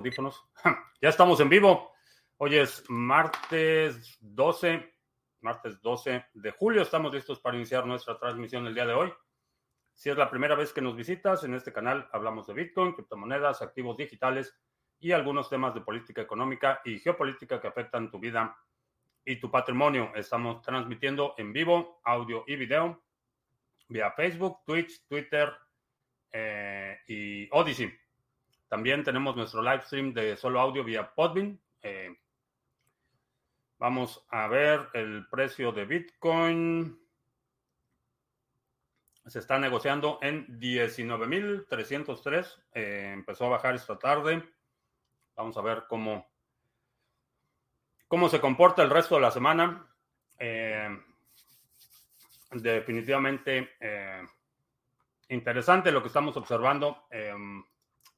audífonos. Ya estamos en vivo. Hoy es martes 12, martes 12 de julio. Estamos listos para iniciar nuestra transmisión el día de hoy. Si es la primera vez que nos visitas, en este canal hablamos de Bitcoin, criptomonedas, activos digitales y algunos temas de política económica y geopolítica que afectan tu vida y tu patrimonio. Estamos transmitiendo en vivo, audio y video, vía Facebook, Twitch, Twitter eh, y Odyssey. También tenemos nuestro live stream de solo audio vía Podbean. Eh, vamos a ver el precio de Bitcoin. Se está negociando en 19.303. Eh, empezó a bajar esta tarde. Vamos a ver cómo, cómo se comporta el resto de la semana. Eh, definitivamente interesante lo que estamos observando.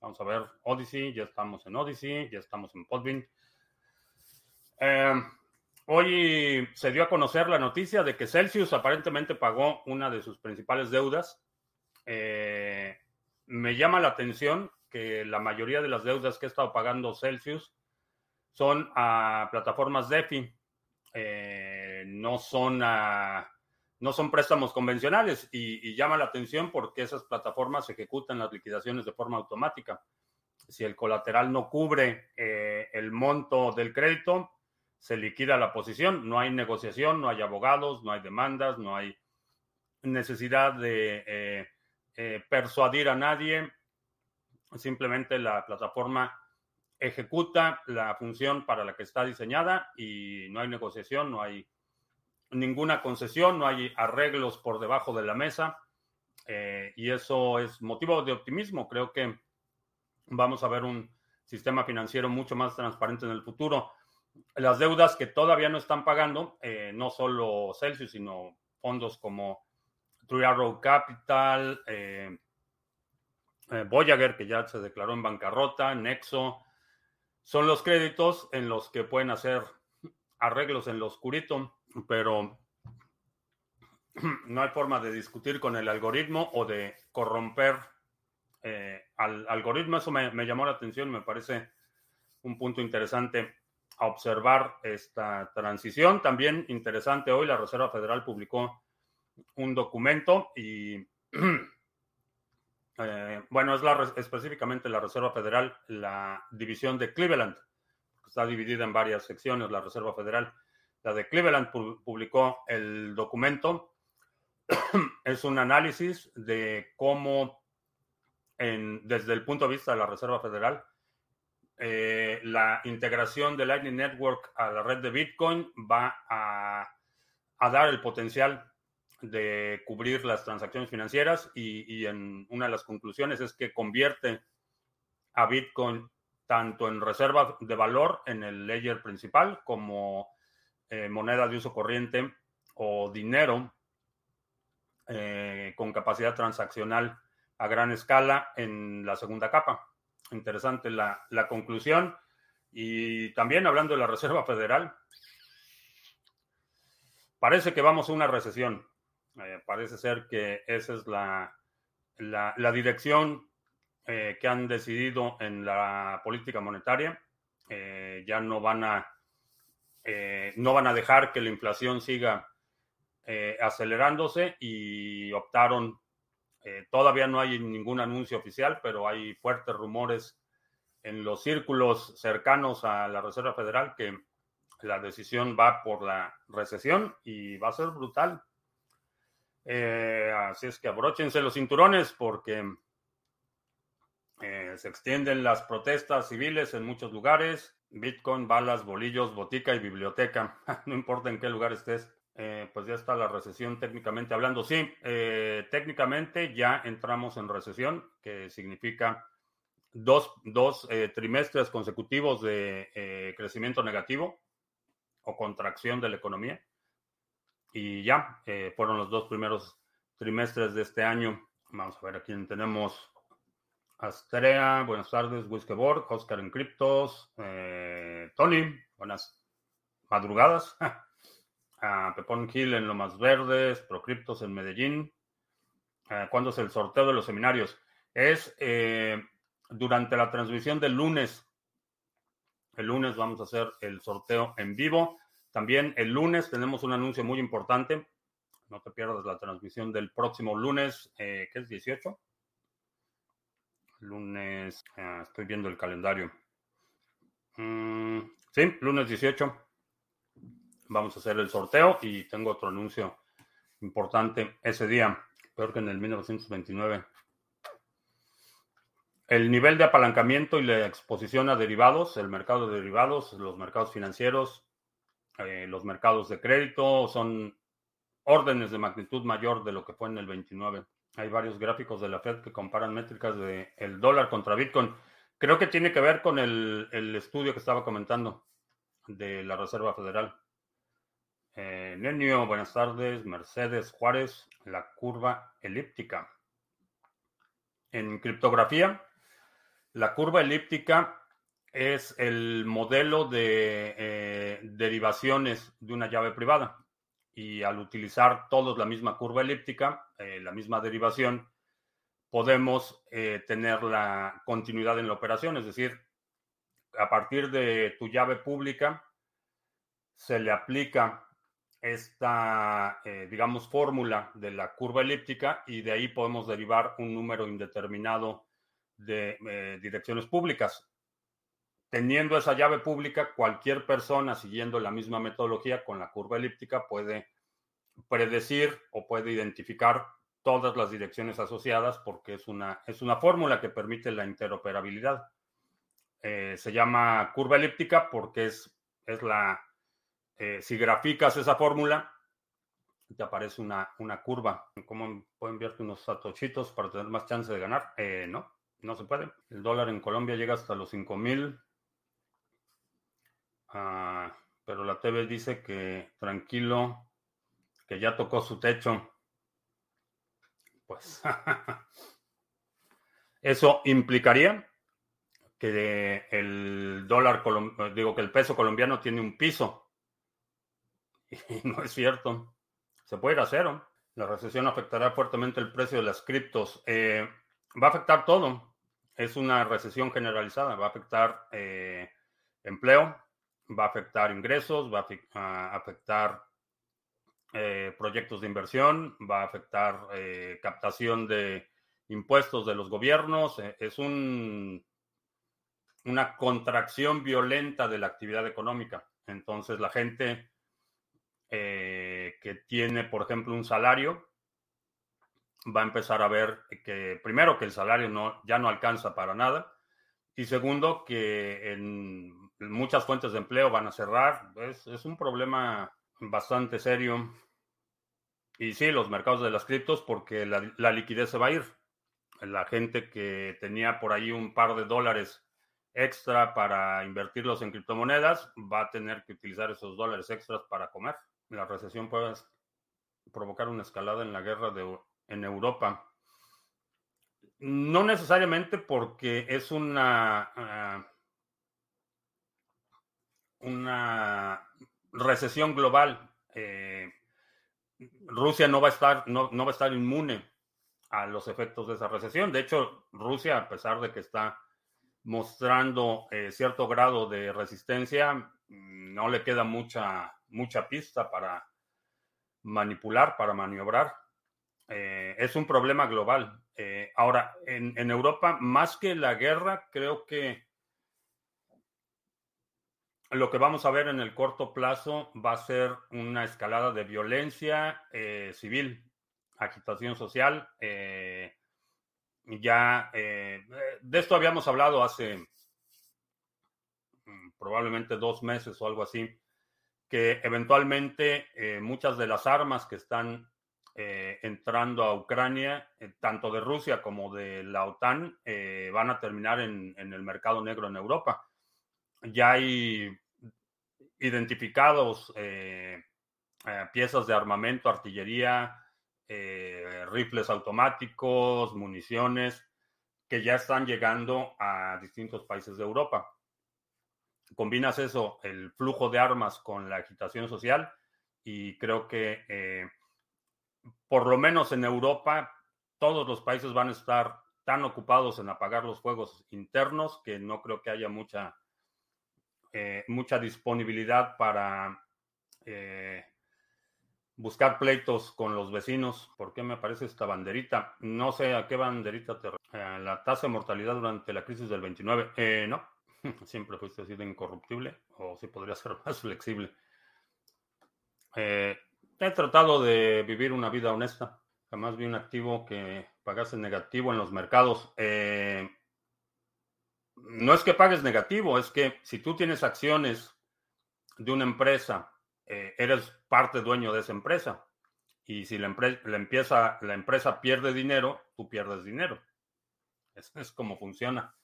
Vamos a ver Odyssey, ya estamos en Odyssey, ya estamos en Podbean. Eh, hoy se dio a conocer la noticia de que Celsius aparentemente pagó una de sus principales deudas. Eh, me llama la atención que la mayoría de las deudas que ha estado pagando Celsius son a plataformas DeFi, eh, no son a no son préstamos convencionales y, llama la atención porque esas plataformas ejecutan las liquidaciones de forma automática. Si el colateral no cubre eh, el monto del crédito, se liquida la posición. No hay negociación, no hay abogados, no hay demandas, no hay necesidad de eh, eh, persuadir a nadie. Simplemente la plataforma ejecuta la función para la que está diseñada y no hay negociación, no hay ninguna concesión, no hay arreglos por debajo de la mesa eh, y eso es motivo de optimismo. Creo que vamos a ver un sistema financiero mucho más transparente en el futuro. Las deudas que todavía no están pagando, eh, no solo Celsius, sino fondos como Three Arrow Capital, eh, Voyager, que ya se declaró en bancarrota, Nexo, son los créditos en los que pueden hacer arreglos en lo oscurito pero no hay forma de discutir con el algoritmo o de corromper eh, al algoritmo. Eso me, llamó la atención, me parece un punto interesante a observar esta transición. También interesante, hoy la Reserva Federal publicó un documento y, eh, bueno, es la, específicamente la Reserva Federal, la división de Cleveland, está dividida en varias secciones, la Reserva Federal la de Cleveland publicó el documento. es un análisis de cómo, desde el punto de vista de la Reserva Federal, eh, la integración de Lightning Network a la red de Bitcoin va a, dar el potencial de cubrir las transacciones financieras y, y, en una de las conclusiones es que convierte a Bitcoin tanto en reserva de valor en el layer principal como eh, moneda de uso corriente o dinero eh, con capacidad transaccional a gran escala en la segunda capa. Interesante la, conclusión. Y también hablando de la Reserva Federal, parece que vamos a una recesión. Eh, parece ser que esa es la, la, dirección que han decidido en la política monetaria. ya no van a eh, no van a dejar que la inflación siga eh, acelerándose y optaron, eh, todavía no hay ningún anuncio oficial, pero hay fuertes rumores en los círculos cercanos a la Reserva Federal que la decisión va por la recesión y va a ser brutal. así es que abróchense los cinturones porque se extienden las protestas civiles en muchos lugares. Bitcoin, balas, bolillos, botica y biblioteca. no importa en qué lugar estés. Eh, pues ya está la recesión técnicamente hablando. Sí, eh, técnicamente ya entramos en recesión, que significa dos, eh, trimestres consecutivos de crecimiento negativo o contracción de la economía. Y ya fueron los dos primeros trimestres de este año. Vamos a ver a quién tenemos. Astrea, buenas tardes, Whiskeyboard, Oscar en Criptos, eh, Tony, buenas madrugadas. Pepón Gil en Lomas Verdes, Procryptos en Medellín. Uh, ¿Cuándo es el sorteo de los seminarios? Es eh, durante la transmisión del lunes. El lunes vamos a hacer el sorteo en vivo. También el lunes tenemos un anuncio muy importante. No te pierdas la transmisión del próximo lunes, eh, que es 18. Lunes, ah, estoy viendo el calendario. Mm, sí, lunes 18. Vamos a hacer el sorteo y tengo otro anuncio importante ese día, peor que en el 1929. El nivel de apalancamiento y la exposición a derivados, el mercado de derivados, los mercados financieros, eh, los mercados de crédito son órdenes de magnitud mayor de lo que fue en el 29. Hay varios gráficos de la Fed que comparan métricas del el dólar contra Bitcoin. Creo que tiene que ver con el, estudio que estaba comentando de la Reserva Federal. Eh, Nenio, buenas tardes. Mercedes Juárez, la curva elíptica. En criptografía, la curva elíptica es el modelo de eh, derivaciones de una llave privada y al utilizar todos la misma curva elíptica, eh, la misma derivación, podemos eh, tener la continuidad en la operación, es decir, a partir de tu llave pública se le aplica esta, eh, digamos, fórmula de la curva elíptica y de ahí podemos derivar un número indeterminado de direcciones públicas. Teniendo esa llave pública, cualquier persona siguiendo la misma metodología con la curva elíptica puede predecir o puede identificar todas las direcciones asociadas porque es una, es una fórmula que permite la interoperabilidad. Eh, se llama curva elíptica porque es, es la, eh, si graficas esa fórmula, te aparece una, una curva. ¿Cómo puedo enviarte unos satochitos para tener más chance de ganar? Eh, no, no se puede. El dólar en Colombia llega hasta los 5 mil. Ah, pero la TV dice que tranquilo, que ya tocó su techo. Pues eso implicaría que el dólar, digo que el peso colombiano tiene un piso. Y no es cierto. Se puede ir a cero. La recesión afectará fuertemente el precio de las criptos. Eh, va a afectar todo. Es una recesión generalizada. Va a afectar eh, empleo, va a afectar ingresos, va a afectar eh, proyectos de inversión, va a afectar eh, captación de impuestos de los gobiernos. Eh, es un, una contracción violenta de la actividad económica. Entonces la gente que tiene, por ejemplo, un salario, va a empezar a ver que primero que el salario no, ya no alcanza para nada y segundo que en muchas fuentes de empleo van a cerrar. Es, es un problema bastante serio. Y sí, los mercados de las criptos, porque la, la, liquidez se va a ir. La gente que tenía por ahí un par de dólares extra para invertirlos en criptomonedas va a tener que utilizar esos dólares extras para comer. La recesión puede provocar una escalada en la guerra de, en Europa. No necesariamente porque es una, uh, una recesión global. Eh, Rusia no va a estar, no, no, va a estar inmune a los efectos de esa recesión. De hecho, Rusia, a pesar de que está mostrando eh, cierto grado de resistencia, mm, no le queda mucha, mucha pista para manipular, para maniobrar. Eh, es un problema global. Ahora, en, en, Europa, más que la guerra, creo que lo que vamos a ver en el corto plazo va a ser una escalada de violencia eh, civil, agitación social. Eh, ya eh, de esto habíamos hablado hace mm, probablemente dos meses o algo así, que eventualmente muchas de las armas que están entrando a Ucrania, tanto de Rusia como de la OTAN, van a terminar en, en el mercado negro en Europa ya hay identificados eh, eh, piezas de armamento, artillería, eh, rifles automáticos, municiones, que ya están llegando a distintos países de Europa. Combinas eso, el flujo de armas con la agitación social, y creo que por lo menos en Europa todos los países van a estar tan ocupados en apagar los fuegos internos que no creo que haya mucha eh, mucha disponibilidad para eh, buscar pleitos con los vecinos. ¿Por qué me aparece esta banderita? No sé a qué banderita te... Eh, la tasa de mortalidad durante la crisis del 29. no, siempre fuiste así de incorruptible o sí podría ser más flexible. he tratado de vivir una vida honesta. Jamás vi un activo que pagase negativo en los mercados. Eh, no es que pagues negativo, es que si tú tienes acciones de una empresa, eh, eres parte dueño de esa empresa. Y si la, empresa, la, empresa pierde dinero, tú pierdes dinero. Es, es como funciona.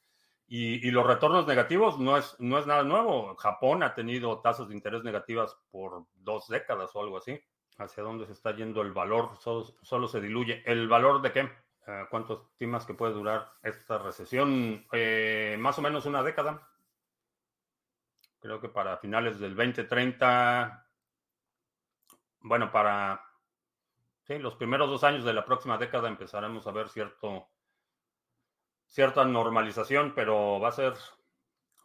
Y, y, los retornos negativos no es, no es nada nuevo. Japón ha tenido tasas de interés negativas por dos décadas o algo así. ¿Hacia dónde se está yendo el valor? Solo, solo se diluye. ¿El valor de qué? Eh, ¿Cuánto estimas que puede durar esta recesión? Eh, más o menos una década. Creo que para finales del 2030, bueno, para sí, los primeros dos años de la próxima década empezaremos a ver cierto, cierta normalización, pero va a ser,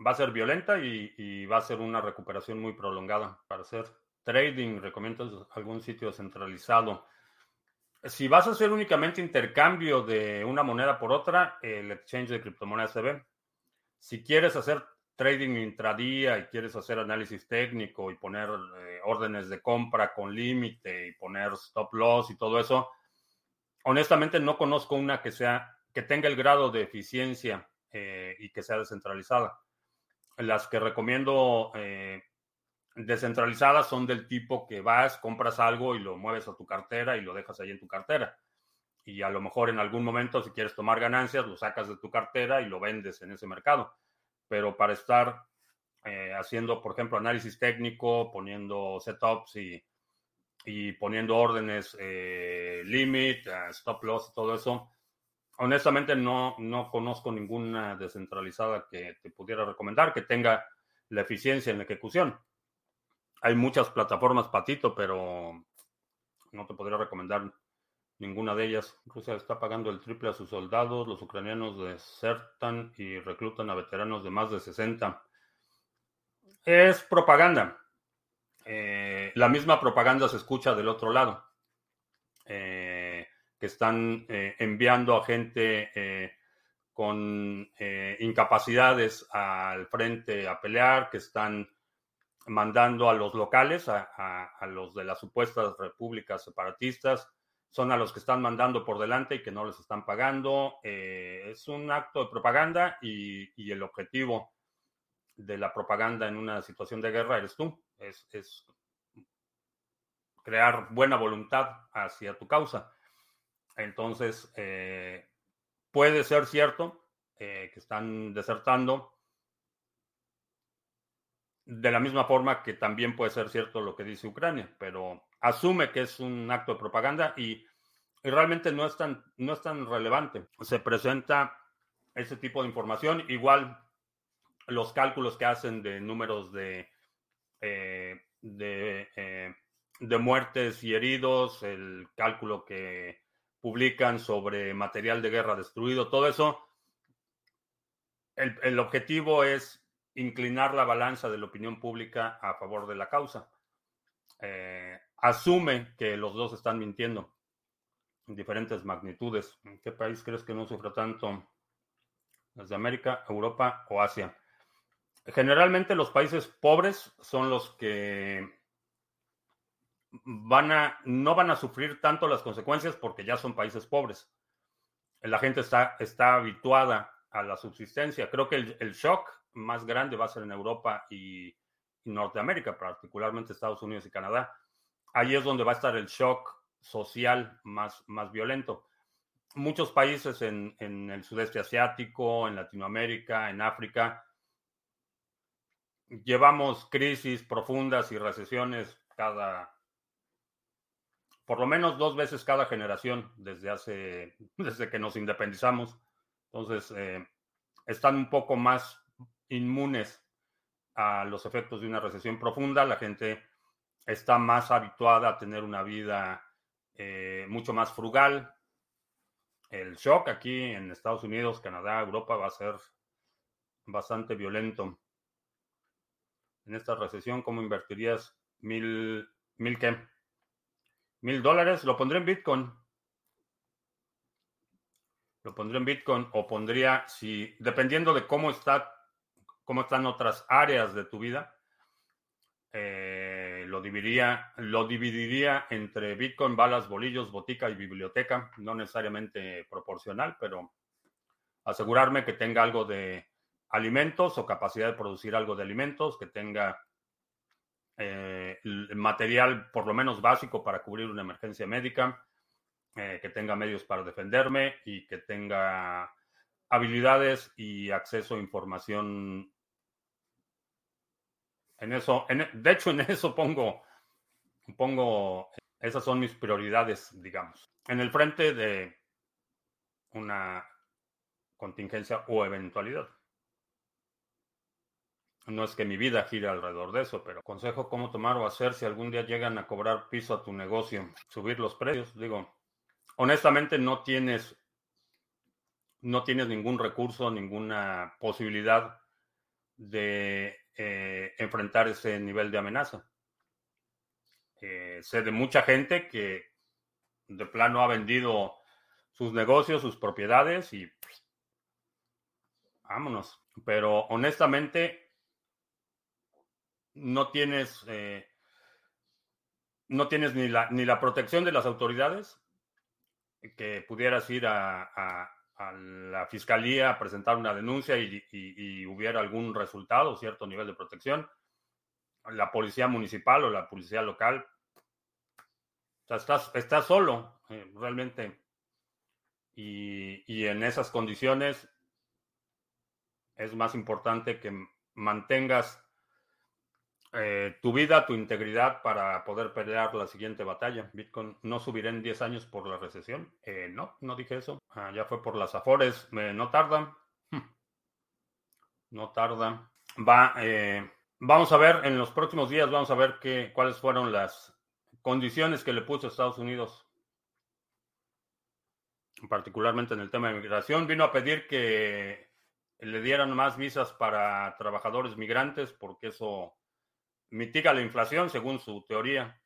va a ser violenta y, y va a ser una recuperación muy prolongada. Para hacer trading, ¿recomiendas algún sitio centralizado? Si vas a hacer únicamente intercambio de una moneda por otra, el exchange de criptomonedas se ve. Si quieres hacer trading intradía y quieres hacer análisis técnico y poner eh, órdenes de compra con límite y poner stop loss y todo eso, honestamente no conozco una que sea que tenga el grado de eficiencia eh, y que sea descentralizada. Las que recomiendo eh, descentralizadas son del tipo que vas, compras algo y lo mueves a tu cartera y lo dejas ahí en tu cartera. Y a lo mejor en algún momento, si quieres tomar ganancias, lo sacas de tu cartera y lo vendes en ese mercado. Pero para estar eh, haciendo, por ejemplo, análisis técnico, poniendo setups y, y poniendo órdenes eh, limit, eh, stop loss y todo eso, honestamente no, no conozco ninguna descentralizada que te pudiera recomendar que tenga la eficiencia en la ejecución. Hay muchas plataformas patito, pero no te podría recomendar ninguna de ellas. Rusia está pagando el triple a sus soldados, los ucranianos desertan y reclutan a veteranos de más de 60. Es propaganda. Eh, la misma propaganda se escucha del otro lado, eh, que están eh, enviando a gente con incapacidades al frente a pelear, que están mandando a los locales, a, los de las supuestas repúblicas separatistas, son a los que están mandando por delante y que no les están pagando. Eh, es un acto de propaganda y, el objetivo de la propaganda en una situación de guerra eres tú. Es, crear buena voluntad hacia tu causa. Entonces, eh, puede ser cierto eh, que están desertando, de la misma forma que también puede ser cierto lo que dice Ucrania, pero asume que es un acto de propaganda y, realmente no es, tan, no es tan relevante. Se presenta ese tipo de información, igual los cálculos que hacen de números de, eh, de, eh, de muertes y heridos, el cálculo que publican sobre material de guerra destruido, todo eso, el, el objetivo es inclinar la balanza de la opinión pública a favor de la causa. Eh, asume que los dos están mintiendo en diferentes magnitudes. ¿En qué país crees que no sufre tanto? ¿Desde América, Europa o Asia? Generalmente los países pobres son los que van a, no van a sufrir tanto las consecuencias porque ya son países pobres. La gente está, está habituada a la subsistencia. Creo que el shock más grande va a ser en Europa y, Norteamérica, particularmente Estados Unidos y Canadá. Ahí es donde va a estar el shock social más, más violento. Muchos países en, en el sudeste asiático, en Latinoamérica, en África, llevamos crisis profundas y recesiones cada, por lo menos dos veces cada generación desde hace, desde que nos independizamos. Entonces, eh, están un poco más inmunes a los efectos de una recesión profunda. La gente está más habituada a tener una vida eh, mucho más frugal. El shock aquí en Estados Unidos, Canadá, Europa va a ser bastante violento. en esta recesión, ¿cómo invertirías mil, mil qué? Mil dólares, lo pondré en Bitcoin. Lo pondré en Bitcoin o pondría, si, dependiendo de cómo está, cómo están otras áreas de tu vida, eh, lo dividiría, lo dividiría entre Bitcoin, balas, bolillos, botica y biblioteca, no necesariamente proporcional, pero asegurarme que tenga algo de alimentos o capacidad de producir algo de alimentos, que tenga eh, material por lo menos básico para cubrir una emergencia médica, eh, que tenga medios para defenderme y que tenga habilidades y acceso a información. En eso, de hecho, en eso pongo, pongo, esas son mis prioridades, digamos. En el frente de una contingencia o eventualidad. No es que mi vida gire alrededor de eso, pero consejo cómo tomar o hacer si algún día llegan a cobrar piso a tu negocio. Subir los precios, digo, honestamente no tienes, no tienes ningún recurso, ninguna posibilidad de eh, enfrentar ese nivel de amenaza. Eh, sé de mucha gente que de plano ha vendido sus negocios, sus propiedades y vámonos. Pero honestamente no tienes eh, no tienes ni la, ni la protección de las autoridades que pudieras ir a, la fiscalía a presentar una denuncia y, hubiera algún resultado, cierto nivel de protección. La policía municipal o la policía local. O sea, estás, estás solo, eh, realmente. Y, y en esas condiciones es más importante que mantengas eh, tu vida, tu integridad para poder pelear la siguiente batalla. Bitcoin no subirá en 10 años por la recesión. Eh, no, no dije eso. Ah, ya fue por las afores. no tarda. Hmm. No tarda. Va, eh, vamos a ver en los próximos días, vamos a ver qué, cuáles fueron las condiciones que le puso Estados Unidos, particularmente en el tema de migración. Vino a pedir que le dieran más visas para trabajadores migrantes porque eso mitiga la inflación según su teoría.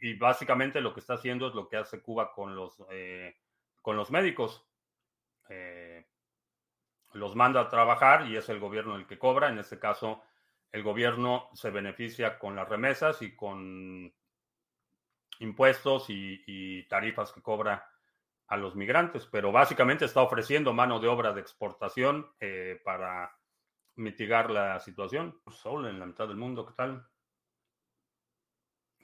Y, básicamente lo que está haciendo es lo que hace Cuba con los, eh, con los médicos. Eh, los manda a trabajar y es el gobierno el que cobra. En este caso, el gobierno se beneficia con las remesas y con impuestos y, tarifas que cobra a los migrantes, pero básicamente está ofreciendo mano de obra de exportación eh, para mitigar la situación. Sol en la mitad del mundo, ¿qué tal?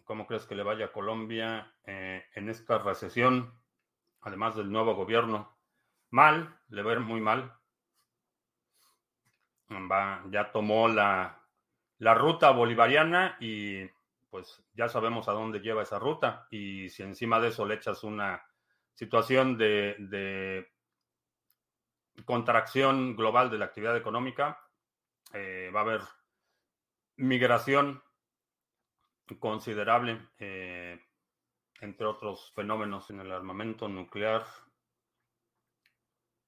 ¿Cómo crees que le vaya a Colombia eh, en esta recesión, además del nuevo gobierno? Mal, le va a ir muy mal. Va, ya tomó la, la ruta bolivariana y pues ya sabemos a dónde lleva esa ruta. Y si encima de eso le echas una situación de, de contracción global de la actividad económica, eh, va a haber migración considerable, eh, entre otros fenómenos en el armamento nuclear.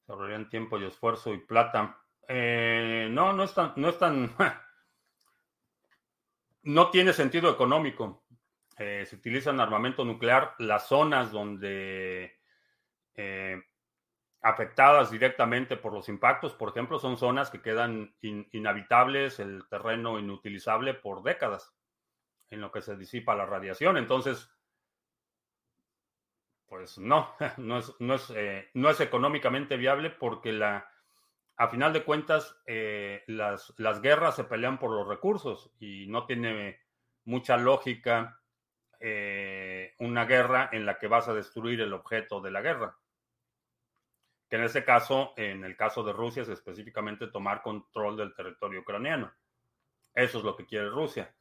Se ahorrarían tiempo y esfuerzo y plata. Eh, no, no es tan, no es tan, no tiene sentido económico. se utilizan armamento nuclear las zonas donde afectadas directamente por los impactos, por ejemplo, son zonas que quedan inhabitables, el terreno inutilizable por décadas, en lo que se disipa la radiación. Entonces, pues no, no es, no es, eh, no es económicamente viable porque la, a final de cuentas eh, las, las, guerras se pelean por los recursos y no tiene mucha lógica eh, una guerra en la que vas a destruir el objeto de la guerra que en este caso, en el caso de Rusia, es específicamente tomar control del territorio ucraniano. Eso es lo que quiere Rusia.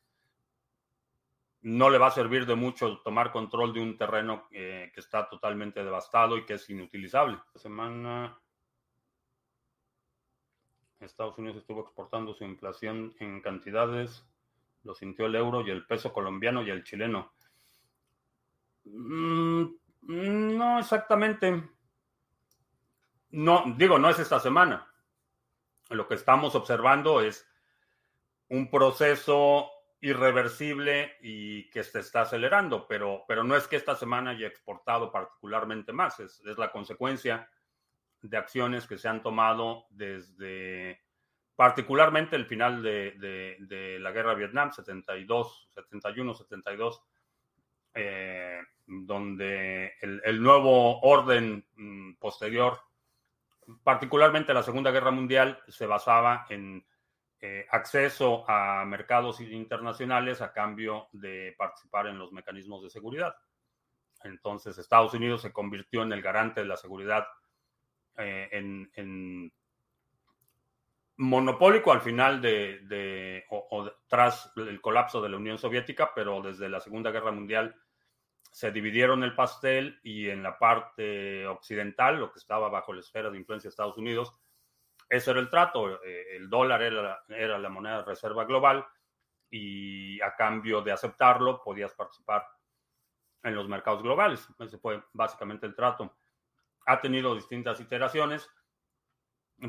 No le va a servir de mucho tomar control de un terreno eh, que está totalmente devastado y que es inutilizable. Esta semana Estados Unidos estuvo exportando su inflación en cantidades, lo sintió el euro y el peso colombiano y el chileno. Mm, no exactamente. No, digo, no es esta semana. Lo que estamos observando es un proceso irreversible y que se está acelerando, pero, pero no es que esta semana haya exportado particularmente más, es, es la consecuencia de acciones que se han tomado desde particularmente el final de, de, la guerra de Vietnam, 72, 71, 72, eh, donde el, el, nuevo orden mm, posterior, particularmente la Segunda Guerra Mundial, se basaba en eh, acceso a mercados internacionales a cambio de participar en los mecanismos de seguridad. Entonces Estados Unidos se convirtió en el garante de la seguridad eh, en, en, monopólico al final de, o, tras el colapso de la Unión Soviética, pero desde la Segunda Guerra Mundial se dividieron el pastel y en la parte occidental, lo que estaba bajo la esfera de influencia de Estados Unidos, ese era el trato. Eh, el dólar era, era la moneda de reserva global y a cambio de aceptarlo podías participar en los mercados globales. Ese fue básicamente el trato. Ha tenido distintas iteraciones.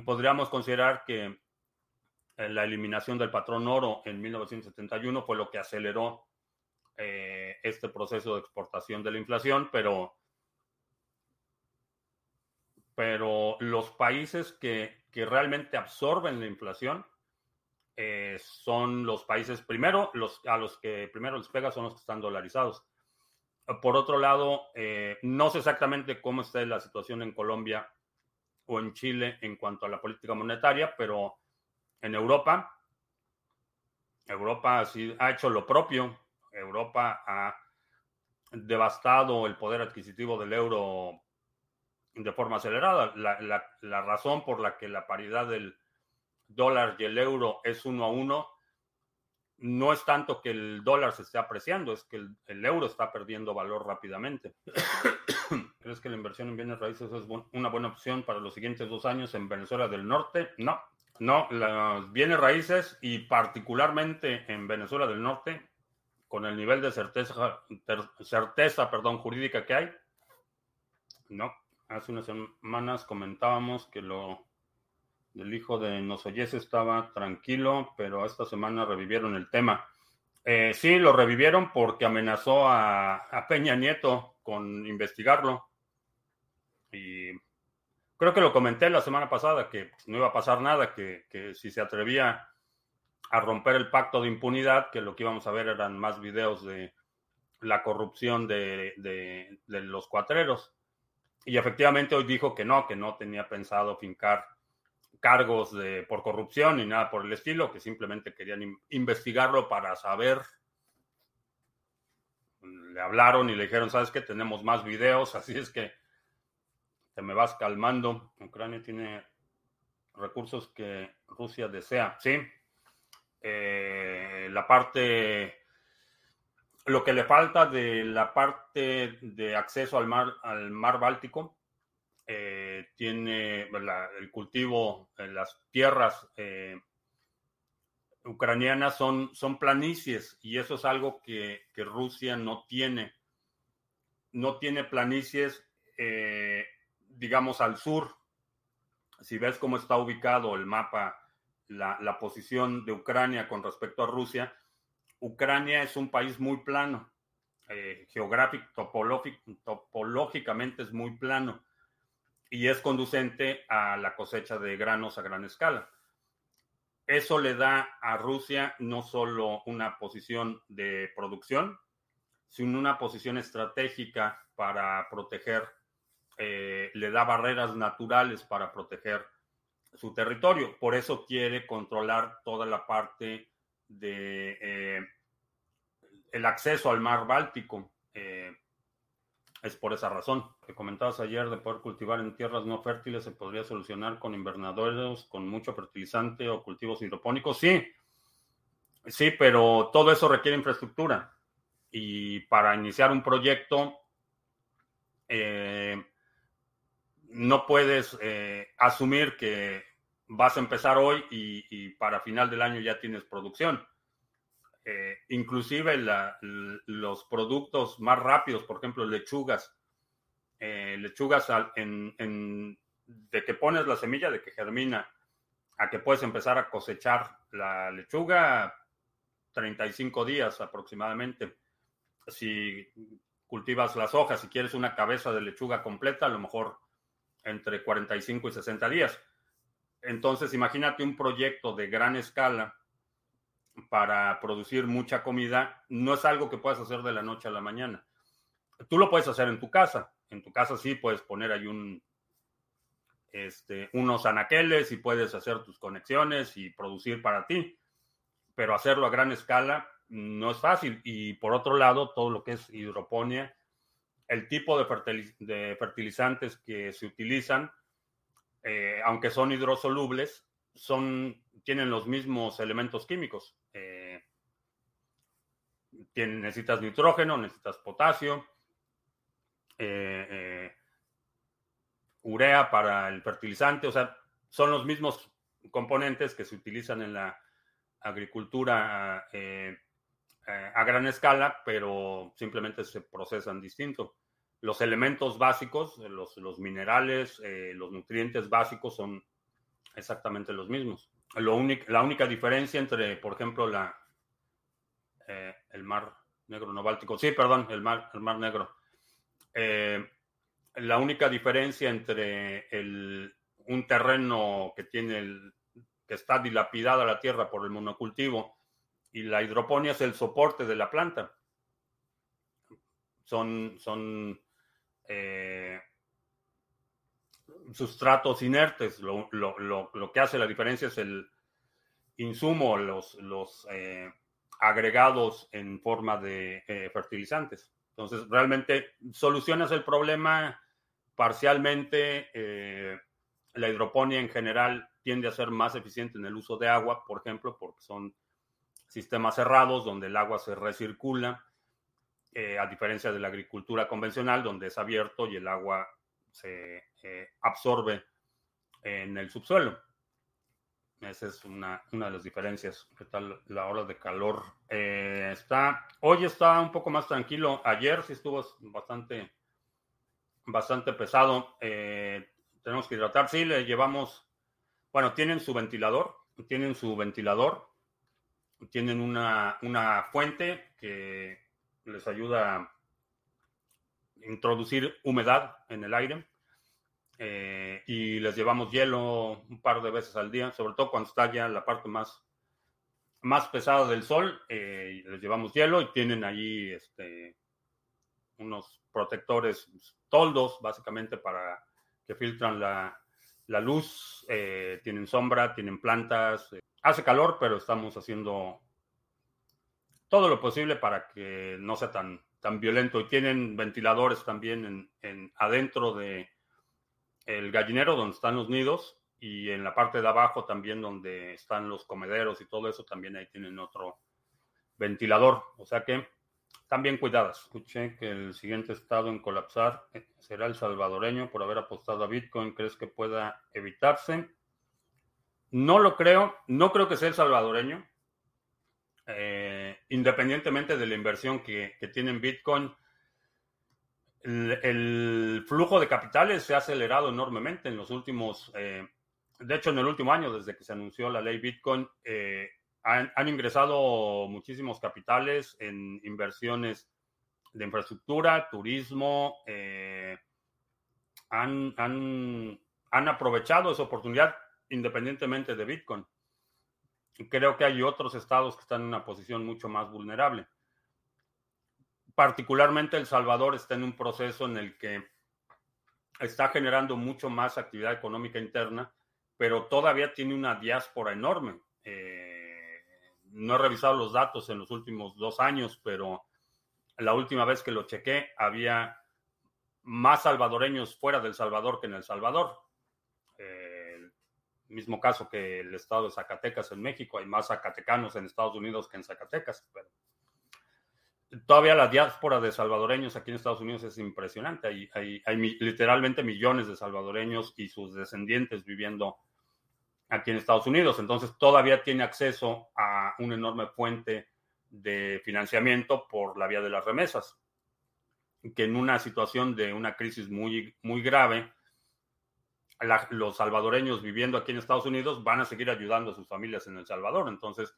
Podríamos considerar que eh, la eliminación del patrón oro en 1971 fue lo que aceleró eh, este proceso de exportación de la inflación, pero, pero los países que que realmente absorben la inflación eh, son los países, primero, los, a los que primero les pega son los que están dolarizados. Por otro lado, eh, no sé exactamente cómo está la situación en Colombia o en Chile en cuanto a la política monetaria, pero en Europa, Europa ha hecho lo propio. Europa ha devastado el poder adquisitivo del euro de forma acelerada. La, razón por la que la paridad del dólar y el euro es uno a uno no es tanto que el dólar se esté apreciando, es que el, euro está perdiendo valor rápidamente. ¿Crees que la inversión en bienes raíces es una buena opción para los siguientes dos años en Venezuela del Norte? No, no, las bienes raíces y particularmente en Venezuela del Norte, con el nivel de certeza, certeza perdón, jurídica que hay, no, hace unas semanas comentábamos que lo del hijo de Nosoyes estaba tranquilo, pero esta semana revivieron el tema. Eh, sí, lo revivieron porque amenazó a, a, Peña Nieto con investigarlo. Y creo que lo comenté la semana pasada, que no iba a pasar nada, que, que si se atrevía a romper el pacto de impunidad, que lo que íbamos a ver eran más videos de la corrupción de, los cuatreros. Y efectivamente hoy dijo que no, que no tenía pensado fincar cargos de, por corrupción ni nada por el estilo, que simplemente querían investigarlo para saber. Le hablaron y le dijeron, sabes que tenemos más videos, así es que te me vas calmando. Ucrania tiene recursos que Rusia desea, sí. Eh, la parte lo que le falta de la parte de acceso al mar, al mar Báltico, eh, tiene el cultivo, en las tierras eh, ucranianas son, son planicies y eso es algo que, que Rusia no tiene. No tiene planicies, eh, digamos, al sur. Si ves cómo está ubicado el mapa, la, posición de Ucrania con respecto a Rusia, Ucrania es un país muy plano, eh, geográfico, topológicamente es muy plano y es conducente a la cosecha de granos a gran escala. Eso le da a Rusia no solo una posición de producción, sino una posición estratégica para proteger, eh, le da barreras naturales para proteger su territorio. Por eso quiere controlar toda la parte de eh, el acceso al mar Báltico. Eh, es por esa razón. Que comentabas ayer de poder cultivar en tierras no fértiles se podría solucionar con invernaderos, con mucho fertilizante o cultivos hidropónicos. Sí, sí, pero todo eso requiere infraestructura. Y para iniciar un proyecto, eh, no puedes eh, asumir que vas a empezar hoy y, para final del año ya tienes producción. Eh, inclusive los productos más rápidos, por ejemplo, lechugas, eh, lechugas de que pones la semilla, de que germina, a que puedes empezar a cosechar La lechuga, 35 días aproximadamente. Si cultivas las hojas, si quieres una cabeza de lechuga completa, a lo mejor entre 45 y 60 días. Entonces, imagínate un proyecto de gran escala para producir mucha comida. No es algo que puedas hacer de la noche a la mañana. Tú lo puedes hacer en tu casa. En tu casa sí puedes poner ahí un, este, unos anaqueles y puedes hacer tus conexiones y producir para ti. Pero hacerlo a gran escala no es fácil. Y por otro lado, todo lo que es hidroponía, el tipo de, fertilizantes que se utilizan, eh, aunque son hidrosolubles, son, tienen los mismos elementos químicos. Eh, necesitas nitrógeno, necesitas potasio, eh, urea para el fertilizante, o sea, son los mismos componentes que se utilizan en la agricultura a gran escala, pero simplemente se procesan distinto. Los elementos básicos, los, los minerales, eh, los nutrientes básicos son exactamente los mismos. Lo la única diferencia entre, por ejemplo, la, eh, el mar negro no báltico, sí, perdón, el mar, el mar negro. Eh, la única diferencia entre el, un terreno que tiene el, que está dilapidada la tierra por el monocultivo y la hidroponía es el soporte de la planta. Son, son eh, sustratos inertes. Lo, que hace la diferencia es el insumo, los, los eh, agregados en forma de eh, fertilizantes. Entonces, realmente solucionas el problema parcialmente. la hidroponía en general tiende a ser más eficiente en el uso de agua, por ejemplo, porque son sistemas cerrados donde el agua se recircula, eh, a diferencia de la agricultura convencional donde es abierto y el agua se eh, absorbe en el subsuelo. Esa es una, una, de las diferencias. ¿Qué tal la hora de calor? Eh, está, hoy está un poco más tranquilo. Ayer sí estuvo bastante, bastante pesado. tenemos que hidratar. Sí, le llevamos, bueno, tienen su ventilador, tienen su ventilador tienen una, fuente que les ayuda a introducir humedad en el aire eh, y les llevamos hielo un par de veces al día, sobre todo cuando está ya la parte más, más pesada del sol, eh, les llevamos hielo y tienen allí este, unos protectores toldos básicamente para que filtran la, luz, eh, tienen sombra, tienen plantas, hace calor, pero estamos haciendo todo lo posible para que no sea tan, tan violento. Y tienen ventiladores también en, adentro de gallinero donde están los nidos y en la parte de abajo también donde están los comederos y todo eso también ahí tienen otro ventilador. O sea que también cuidadas. Escuché que el siguiente estado en colapsar eh, será el salvadoreño por haber apostado a Bitcoin. ¿Crees que pueda evitarse? No lo creo, no creo que sea el salvadoreño. Eh, independientemente de la inversión que, tiene en Bitcoin, el, flujo de capitales se ha acelerado enormemente en los últimos, eh, de hecho en el último año, desde que se anunció la ley Bitcoin, han, ingresado muchísimos capitales en inversiones de infraestructura, turismo, han, han aprovechado esa oportunidad independientemente de Bitcoin. Creo que hay otros estados que están en una posición mucho más vulnerable. Particularmente El Salvador está en un proceso en el que está generando mucho más actividad económica interna, pero todavía tiene una diáspora enorme. Eh, no he revisado los datos en los últimos dos años, pero la última vez que lo chequé había más salvadoreños fuera del Salvador que en El Salvador. Mismo caso que el estado de Zacatecas en México. Hay más zacatecanos en Estados Unidos que en Zacatecas. Pero todavía la diáspora de salvadoreños aquí en Estados Unidos es impresionante. Hay, hay, hay literalmente millones de salvadoreños y sus descendientes viviendo aquí en Estados Unidos. Entonces todavía tiene acceso a una enorme fuente de financiamiento por la vía de las remesas, que en una situación de una crisis muy, muy grave, los salvadoreños viviendo aquí en Estados Unidos van a seguir ayudando a sus familias en El Salvador. Entonces,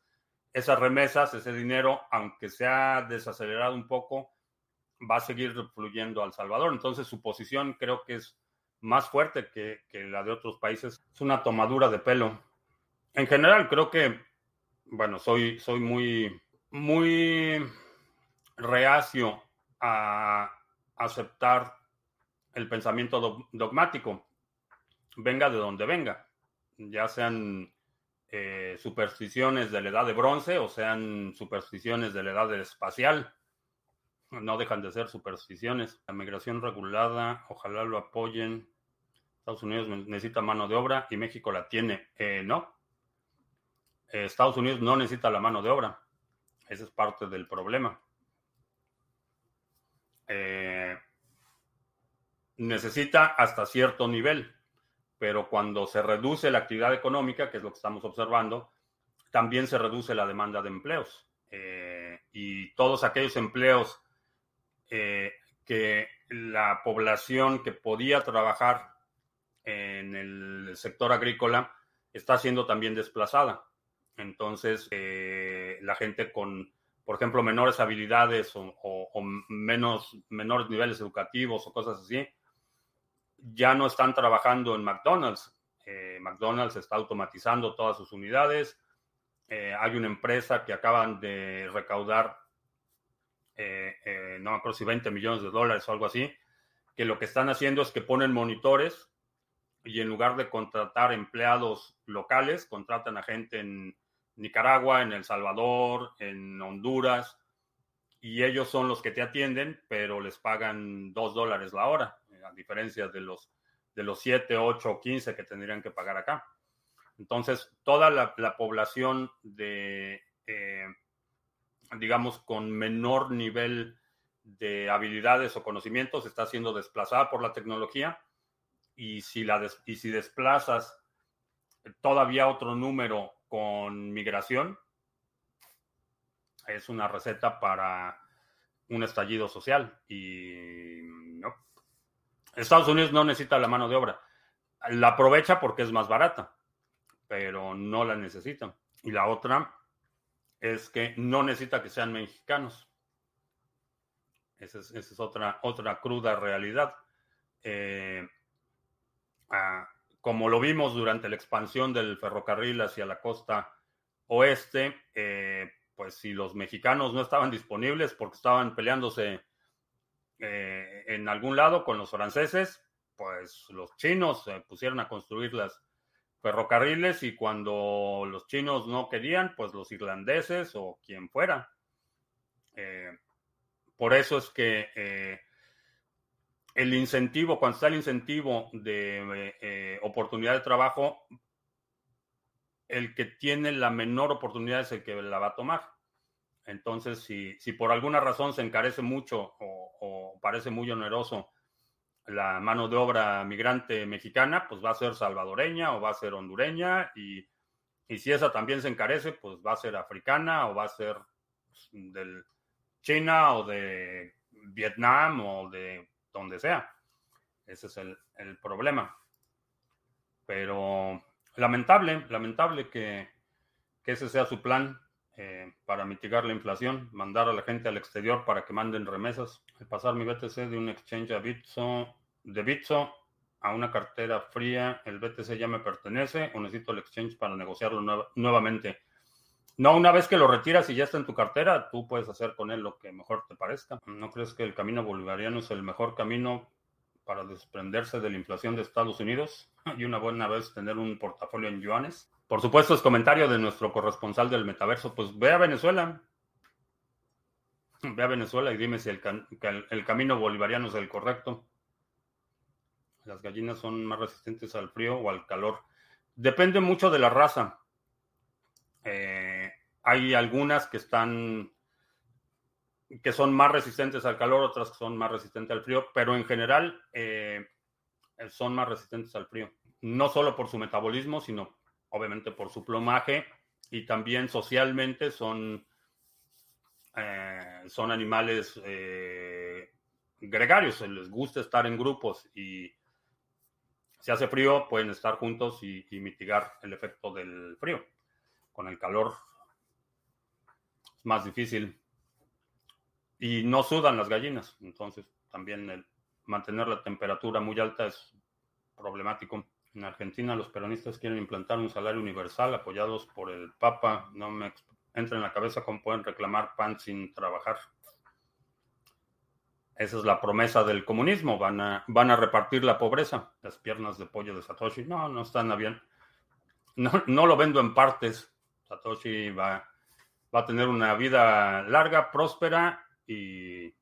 esas remesas, ese dinero, aunque se ha desacelerado un poco, va a seguir fluyendo al Salvador. Entonces, su posición creo que es más fuerte que, que la de otros países. Es una tomadura de pelo. En general, creo que, bueno, soy, soy muy, muy reacio a aceptar el pensamiento dogmático, venga de donde venga, ya sean eh, supersticiones de la edad de bronce o sean supersticiones de la edad espacial. No dejan de ser supersticiones. La migración regulada, ojalá lo apoyen. Estados Unidos necesita mano de obra y México la tiene. Eh, no. Eh, Estados Unidos no necesita la mano de obra. Ese es parte del problema. necesita hasta cierto nivel pero cuando se reduce la actividad económica, que es lo que estamos observando, también se reduce la demanda de empleos. Eh, y todos aquellos empleos eh, que la población que podía trabajar en el sector agrícola está siendo también desplazada. Entonces, eh, la gente con, por ejemplo, menores habilidades o, menos, menores niveles educativos o cosas así, ya no están trabajando en McDonald's. Eh, McDonald's está automatizando todas sus unidades. Hay una empresa que acaban de recaudar, eh, no me acuerdo si 20 millones de dólares o algo así, que lo que están haciendo es que ponen monitores y en lugar de contratar empleados locales, contratan a gente en Nicaragua, en El Salvador, en Honduras, y ellos son los que te atienden, pero les pagan dos dólares la hora a diferencia de los, de los 7, 8 15 que tendrían que pagar acá. Entonces, toda la, población de, eh, digamos, con menor nivel de habilidades o conocimientos está siendo desplazada por la tecnología y si, la y si desplazas todavía otro número con migración, es una receta para un estallido social y no, Estados Unidos no necesita la mano de obra. La aprovecha porque es más barata, pero no la necesita. Y la otra es que no necesita que sean mexicanos. Esa es, otra, otra cruda realidad. Eh, ah, como lo vimos durante la expansión del ferrocarril hacia la costa oeste, eh, pues si los mexicanos no estaban disponibles porque estaban peleándose eh, en algún lado con los franceses, pues los chinos se pusieron a construir las ferrocarriles y cuando los chinos no querían, pues los irlandeses o quien fuera. Eh, por eso es que eh, el incentivo, cuando está el incentivo de oportunidad de trabajo, el que tiene la menor oportunidad es el que la va a tomar. Entonces, si, si por alguna razón se encarece mucho o, parece muy oneroso la mano de obra migrante mexicana, pues va a ser salvadoreña o va a ser hondureña y, si esa también se encarece, pues va a ser africana o va a ser pues, del China o de Vietnam o de donde sea. Ese es el, el problema. Pero lamentable, lamentable que, que ese sea su plan eh, para mitigar la inflación, mandar a la gente al exterior para que manden remesas, pasar mi BTC de un exchange a Bitso, de Bitso a una cartera fría, el BTC ya me pertenece o necesito el exchange para negociarlo nuevamente. No, una vez que lo retiras y ya está en tu cartera, tú puedes hacer con él lo que mejor te parezca. ¿No crees que el camino bolivariano es el mejor camino para desprenderse de la inflación de Estados Unidos y una buena vez tener un portafolio en yuanes? Por supuesto, es comentario de nuestro corresponsal del metaverso. Pues ve a Venezuela. Ve a Venezuela y dime si el, camino bolivariano es el correcto. Las gallinas son más resistentes al frío o al calor. Depende mucho de la raza. Eh, hay algunas que están que son más resistentes al calor, otras que son más resistentes al frío, pero en general eh, son más resistentes al frío. No solo por su metabolismo, sino obviamente por su plumaje y también socialmente son, eh, son animales eh, gregarios, les gusta estar en grupos y Si hace frío, pueden estar juntos y, mitigar el efecto del frío. Con el calor es más difícil. Y no sudan las gallinas. Entonces, también el mantener la temperatura muy alta es problemático. En Argentina, los peronistas quieren implantar un salario universal apoyados por el Papa. No me entra en la cabeza cómo pueden reclamar pan sin trabajar. Esa es la promesa del comunismo. Van a, van a repartir la pobreza. Las piernas de pollo de Satoshi. No, no están bien. No, no lo vendo en partes. Satoshi va, va a tener una vida larga, próspera y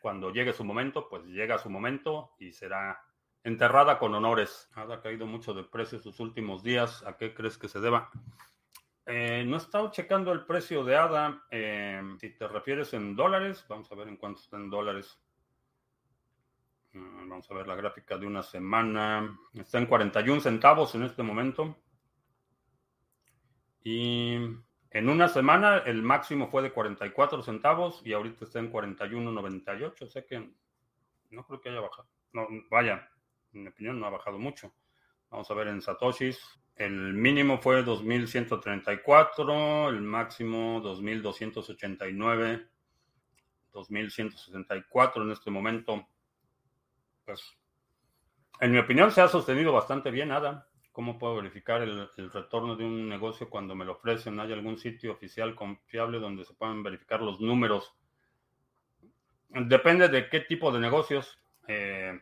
cuando llegue su momento, pues llega su momento y será enterrada con honores. Ha caído mucho de precio sus últimos días. ¿A qué crees que se deba? Eh, no he estado checando el precio de ADA. Eh, si te refieres en dólares, vamos a ver en cuánto está en dólares. Mm, vamos a ver la gráfica de una semana. Está en 41 centavos en este momento. Y en una semana el máximo fue de 44 centavos y ahorita está en 41.98. O sea que no creo que haya bajado. No, vaya, en mi opinión no ha bajado mucho. Vamos a ver en Satoshis. El mínimo fue 2134, el máximo 2289, 2164 en este momento. Pues, en mi opinión, se ha sostenido bastante bien, Ada. ¿Cómo puedo verificar el, retorno de un negocio cuando me lo ofrecen? ¿Hay algún sitio oficial confiable donde se puedan verificar los números? Depende de qué tipo de negocios. Eh,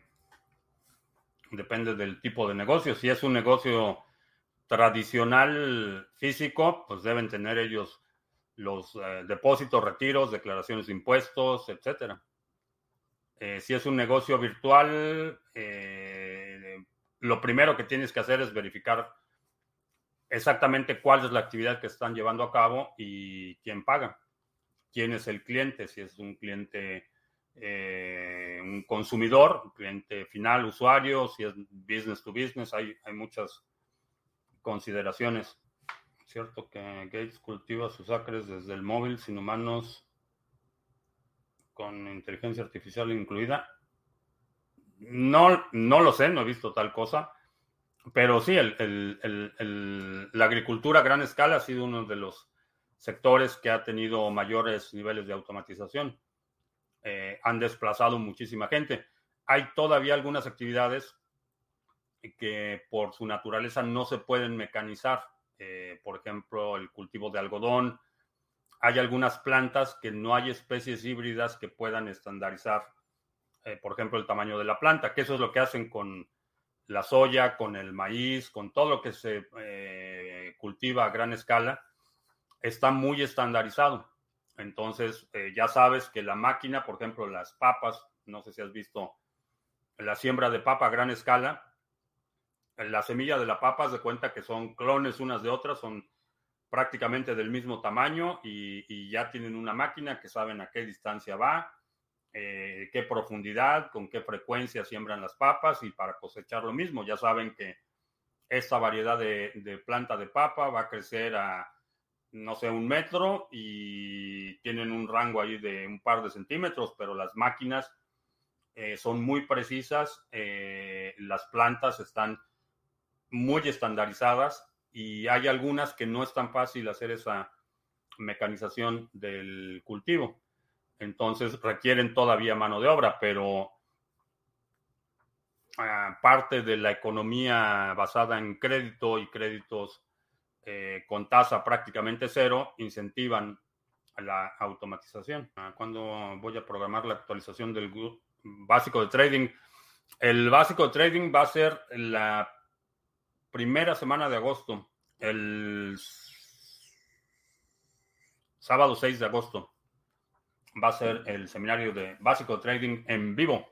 depende del tipo de negocio. Si es un negocio tradicional físico, pues deben tener ellos los eh, depósitos, retiros, declaraciones de impuestos, etcétera. Eh, si es un negocio virtual, eh, lo primero que tienes que hacer es verificar exactamente cuál es la actividad que están llevando a cabo y quién paga, quién es el cliente, si es un cliente, un consumidor, cliente final, usuario, si es business to business, hay, hay muchas consideraciones. Cierto que Gates cultiva sus acres desde el móvil sin humanos con inteligencia artificial incluida. No, no lo sé, no he visto tal cosa. Pero sí, la agricultura a gran escala ha sido uno de los sectores que ha tenido mayores niveles de automatización. Eh, han desplazado muchísima gente. Hay todavía algunas actividades que por su naturaleza no se pueden mecanizar. Eh, por ejemplo, el cultivo de algodón. Hay algunas plantas que no hay especies híbridas que puedan estandarizar, eh, por ejemplo, el tamaño de la planta, que eso es lo que hacen con la soya, con el maíz, con todo lo que se eh, cultiva a gran escala, está muy estandarizado. Entonces, ya sabes que la máquina, por ejemplo, las papas, no sé si has visto la siembra de papa a gran escala, la semilla de la papa de cuenta que son clones unas de otras, son prácticamente del mismo tamaño y, ya tienen una máquina que saben a qué distancia va, eh, qué profundidad, con qué frecuencia siembran las papas y para cosechar lo mismo. Ya saben que esta variedad de, planta de papa va a crecer a, no sé, un metro y tienen un rango ahí de un par de centímetros, pero las máquinas eh, son muy precisas, eh, las plantas están muy estandarizadas y hay algunas que no es tan fácil hacer esa mecanización del cultivo. Entonces requieren todavía mano de obra, pero ah, parte de la economía basada en crédito y créditos eh, con tasa prácticamente cero incentivan la automatización. Ah, cuando voy a programar la actualización del básico de trading? El básico de trading va a ser la primera semana de agosto, el sábado 6 de agosto, va a ser el seminario de básico trading en vivo.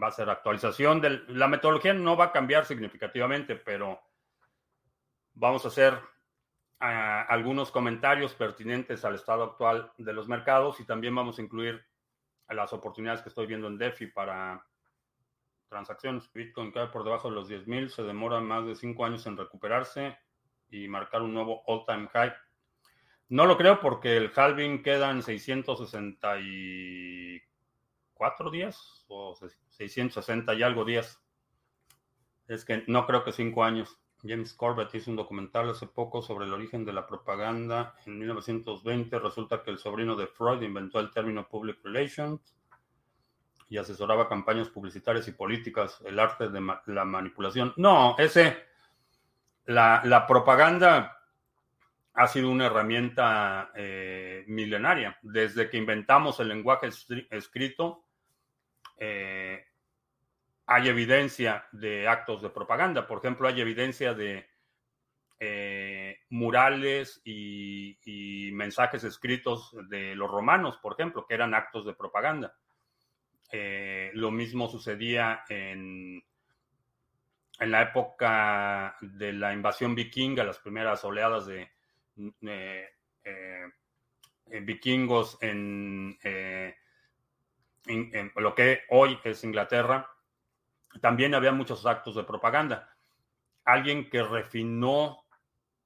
Va a ser actualización de la metodología, no va a cambiar significativamente, pero vamos a hacer ah, algunos comentarios pertinentes al estado actual de los mercados y también vamos a incluir las oportunidades que estoy viendo en DeFi para transacciones. Bitcoin cae por debajo de los 10.000, se demora más de 5 años en recuperarse y marcar un nuevo all-time high. No lo creo porque el halving queda en 664 días o 660 y algo días. Es que no creo que cinco años. James Corbett hizo un documental hace poco sobre el origen de la propaganda. En 1920 resulta que el sobrino de Freud inventó el término public relations y asesoraba campañas publicitarias y políticas, el arte de la manipulación. No, ese, la, la, propaganda ha sido una herramienta eh, milenaria. Desde que inventamos el lenguaje escrito, eh, hay evidencia de actos de propaganda. Por ejemplo, hay evidencia de eh, murales y, mensajes escritos de los romanos, por ejemplo, que eran actos de propaganda. Eh, lo mismo sucedía en, en la época de la invasión vikinga, las primeras oleadas de eh, vikingos en, lo que hoy es Inglaterra también había muchos actos de propaganda. Alguien que refinó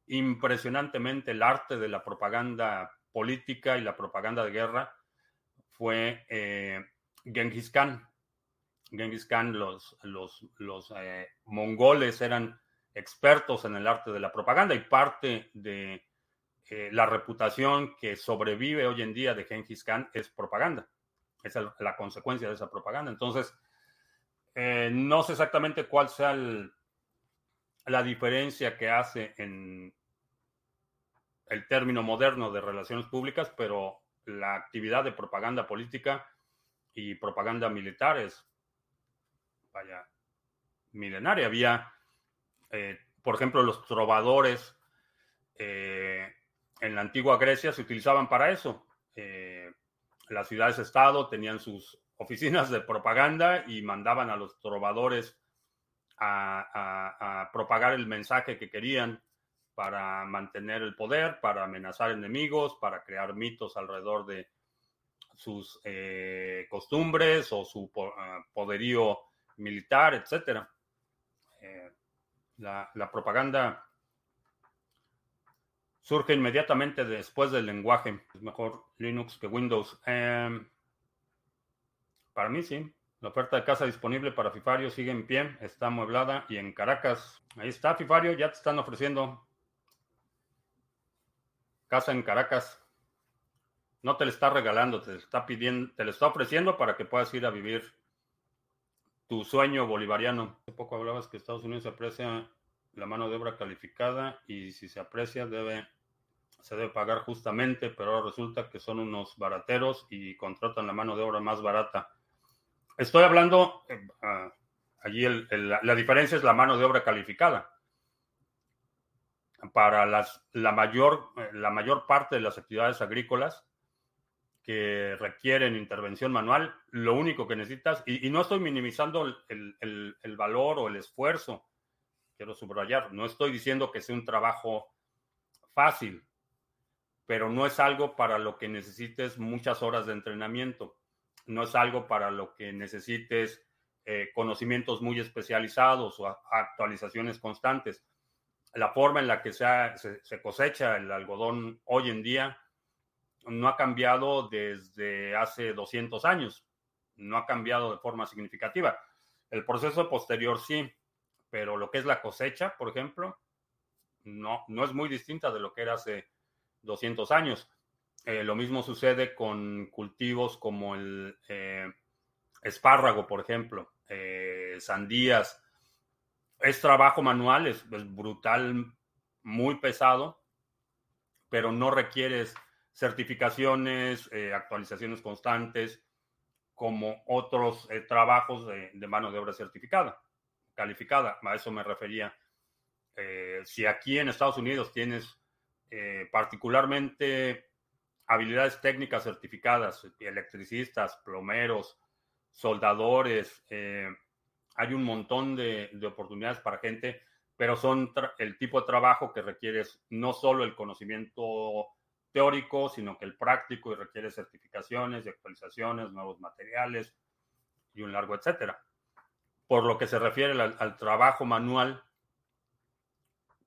impresionantemente el arte de la propaganda política y la propaganda de guerra fue eh, Genghis Khan. Genghis Khan, los, los, los eh, mongoles eran expertos en el arte de la propaganda y parte de eh, la reputación que sobrevive hoy en día de Genghis Khan es propaganda. Es la consecuencia de esa propaganda. Entonces, eh, no sé exactamente cuál sea la diferencia que hace en el término moderno de relaciones públicas, pero la actividad de propaganda política y propaganda militar es, vaya, milenaria. Había, eh, por ejemplo, los trovadores eh, en la antigua Grecia se utilizaban para eso. las ciudades-estado tenían sus oficinas de propaganda y mandaban a los trovadores a, propagar el mensaje que querían para mantener el poder, para amenazar enemigos, para crear mitos alrededor de sus eh, costumbres o su ah, poderío militar, etc. Eh, la, propaganda surge inmediatamente después del lenguaje. Es mejor Linux que Windows. Em, para mí sí. La oferta de casa disponible para Fifario sigue en pie, está amueblada y en Caracas. Ahí está, Fifario, ya te están ofreciendo casa en Caracas. No te le está regalando, te está pidiendo, te le está ofreciendo para que puedas ir a vivir tu sueño bolivariano. Hace poco hablabas que Estados Unidos aprecia la mano de obra calificada y si se aprecia debe se debe pagar justamente, pero ahora resulta que son unos barateros y contratan la mano de obra más barata. Estoy hablando, eh, ah, allí la diferencia es la mano de obra calificada. Para las, la, mayor, eh, la mayor parte de las actividades agrícolas que requieren intervención manual, lo único que necesitas, y, no estoy minimizando el, el valor o el esfuerzo, quiero subrayar, no estoy diciendo que sea un trabajo fácil, pero no es algo para lo que necesites muchas horas de entrenamiento no es algo para lo que necesites eh, conocimientos muy especializados o actualizaciones constantes. La forma en la que se, cosecha el algodón hoy en día no ha cambiado desde hace 200 años, no ha cambiado de forma significativa. El proceso posterior sí, pero lo que es la cosecha, por ejemplo, no, no es muy distinta de lo que era hace 200 años. Eh, lo mismo sucede con cultivos como el eh, espárrago, por ejemplo, eh, sandías. Es trabajo manual, es, brutal, muy pesado, pero no requieres certificaciones, actualizaciones constantes, como otros trabajos de, de, mano de obra certificada, calificada. A eso me refería. si aquí en Estados Unidos tienes particularmente habilidades técnicas certificadas, electricistas, plomeros, soldadores. Eh, hay un montón de, oportunidades para gente, pero son el tipo de trabajo que requieres no solo el conocimiento teórico, sino que el práctico y requiere certificaciones y actualizaciones, nuevos materiales y un largo etcétera. Por lo que se refiere al trabajo manual,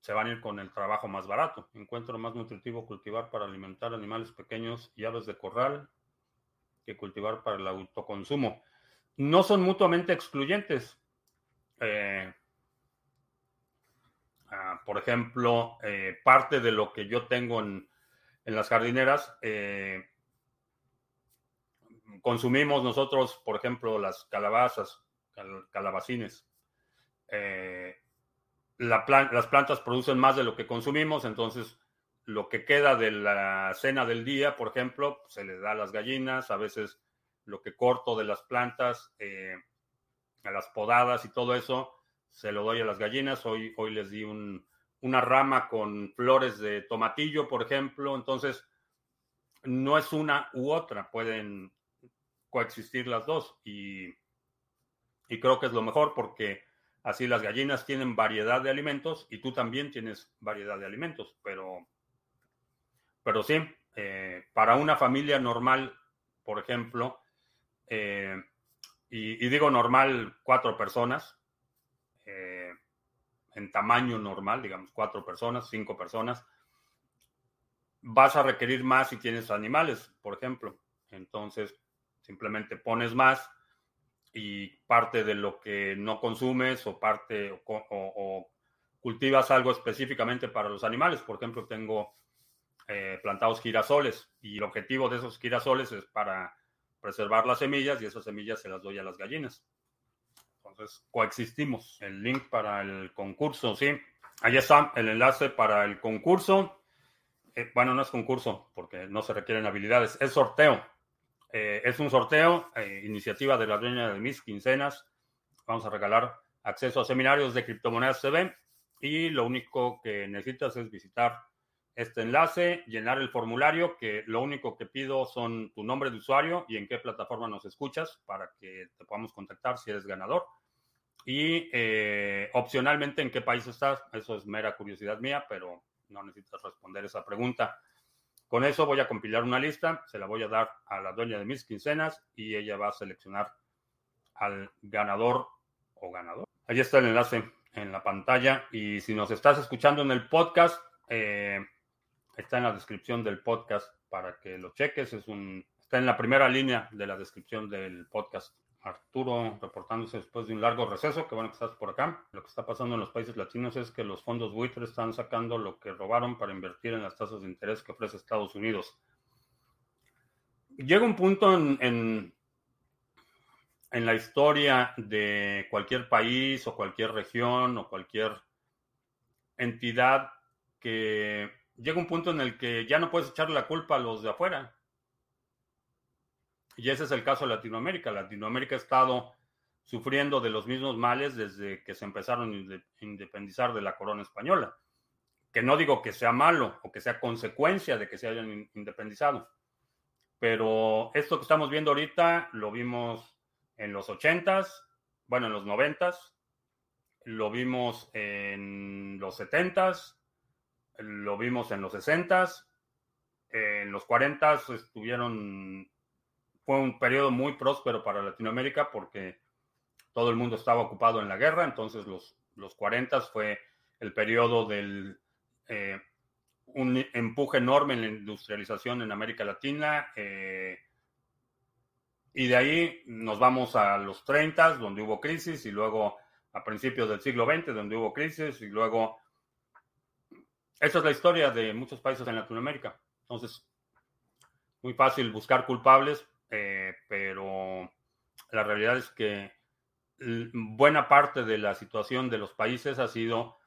se van a ir con el trabajo más barato. Encuentro más nutritivo cultivar para alimentar animales pequeños y aves de corral que cultivar para el autoconsumo. No son mutuamente excluyentes. Eh, Ah, por ejemplo, eh, parte de lo que yo tengo en, las jardineras, eh, consumimos nosotros, por ejemplo, las calabazas, calabacines. Eh, las plantas producen más de lo que consumimos, entonces lo que queda de la cena del día, por ejemplo, se le da a las gallinas, a veces lo que corto de las plantas, a las podadas y todo eso, se lo doy a las gallinas. Hoy, hoy les di una rama con flores de tomatillo, por ejemplo. Entonces, no es una u otra, pueden coexistir las dos. Y, y creo que es lo mejor porque así las gallinas tienen variedad de alimentos y tú también tienes variedad de alimentos. Pero, pero sí, eh, para una familia normal, por ejemplo, eh, y, y, digo normal, cuatro personas, eh, en tamaño normal, digamos cuatro personas, cinco personas, vas a requerir más si tienes animales, por ejemplo. Entonces, simplemente pones más y parte de lo que no consumes o parte o, cultivas algo específicamente para los animales. Por ejemplo, tengo eh, plantados girasoles y el objetivo de esos girasoles es para preservar las semillas y esas semillas se las doy a las gallinas. Entonces, coexistimos. El link para el concurso, sí. Ahí está el enlace para el concurso. Eh, bueno, no es concurso porque no se requieren habilidades, es sorteo. Eh, es un sorteo, eh, iniciativa de la dueña de mis quincenas. Vamos a regalar acceso a seminarios de criptomonedas CB y lo único que necesitas es visitar este enlace, llenar el formulario, que lo único que pido son tu nombre de usuario y en qué plataforma nos escuchas para que te podamos contactar si eres ganador. Y eh, opcionalmente en qué país estás. Eso es mera curiosidad mía, pero no necesitas responder esa pregunta. Con eso voy a compilar una lista, se la voy a dar a la dueña de mis quincenas y ella va a seleccionar al ganador o ganador. Ahí está el enlace en la pantalla y si nos estás escuchando en el podcast, eh, Está en la descripción del podcast para que lo cheques. Es un, está en la primera línea de la descripción del podcast. Arturo reportándose después de un largo receso. Qué bueno que estás por acá. Lo que está pasando en los países latinos es que los fondos buitre están sacando lo que robaron para invertir en las tasas de interés que ofrece Estados Unidos. Llega un punto en, en, en la historia de cualquier país o cualquier región o cualquier entidad que llega un punto en el que ya no puedes echarle la culpa a los de afuera. Y ese es el caso de Latinoamérica. Latinoamérica ha estado sufriendo de los mismos males desde que se empezaron a independizar de la corona española. Que no digo que sea malo o que sea consecuencia de que se hayan independizado. Pero esto que estamos viendo ahorita lo vimos en los 80s, bueno, en los 90s, lo vimos en los 70s, lo vimos en los 60 en los 40 estuvieron, fue un periodo muy próspero para Latinoamérica porque todo el mundo estaba ocupado en la guerra, entonces los, los 40 fue el periodo del eh, un empuje enorme en la industrialización en América Latina. Eh, y de ahí nos vamos a los 30, donde hubo crisis, y luego a principios del siglo XX, donde hubo crisis, y luego esa es la historia de muchos países en Latinoamérica. Entonces, muy fácil buscar culpables, eh, pero la realidad es que buena parte de la situación de los países ha sido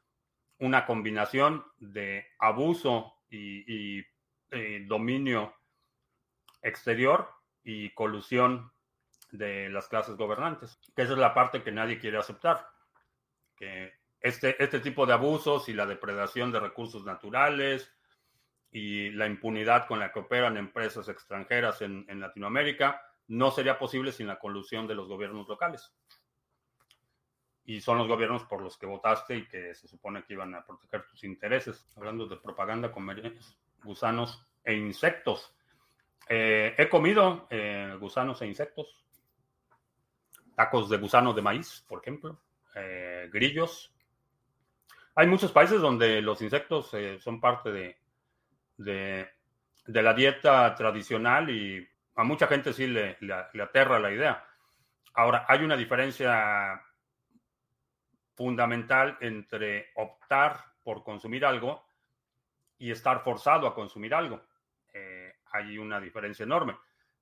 una combinación de abuso y, eh, dominio exterior y colusión de las clases gobernantes, que esa es la parte que nadie quiere aceptar, que este, este tipo de abusos y la depredación de recursos naturales y la impunidad con la que operan empresas extranjeras en, Latinoamérica no sería posible sin la colusión de los gobiernos locales. Y son los gobiernos por los que votaste y que se supone que iban a proteger tus intereses. Hablando de propaganda con gusanos e insectos. Eh, he comido eh, gusanos e insectos. Tacos de gusano de maíz, por ejemplo. Eh, grillos. Hay muchos países donde los insectos eh, son parte de, de, la dieta tradicional y a mucha gente sí le, le, aterra la idea. Ahora, hay una diferencia fundamental entre optar por consumir algo y estar forzado a consumir algo. Eh, hay una diferencia enorme.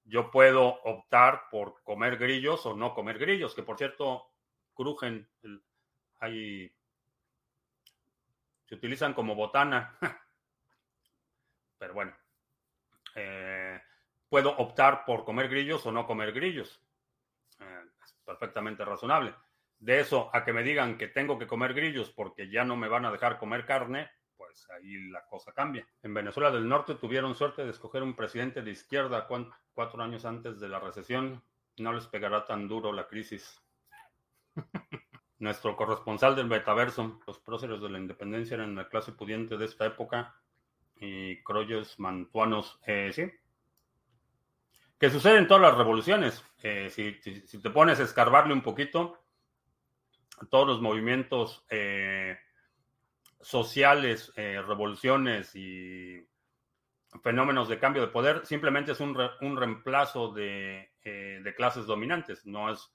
Yo puedo optar por comer grillos o no comer grillos, que por cierto crujen, hay, se utilizan como botana, pero bueno, eh, puedo optar por comer grillos o no comer grillos. Eh, es perfectamente razonable. De eso a que me digan que tengo que comer grillos porque ya no me van a dejar comer carne, pues ahí la cosa cambia. En Venezuela del Norte tuvieron suerte de escoger un presidente de izquierda cuatro años antes de la recesión. No les pegará tan duro la crisis. Nuestro corresponsal del metaverso, los próceres de la independencia eran la clase pudiente de esta época y croyos mantuanos, eh, sí. Que sucede en todas las revoluciones. Eh, si, si, te pones a escarbarle un poquito, todos los movimientos eh, sociales, revoluciones y fenómenos de cambio de poder, simplemente es un, un reemplazo de, de, clases dominantes. No es.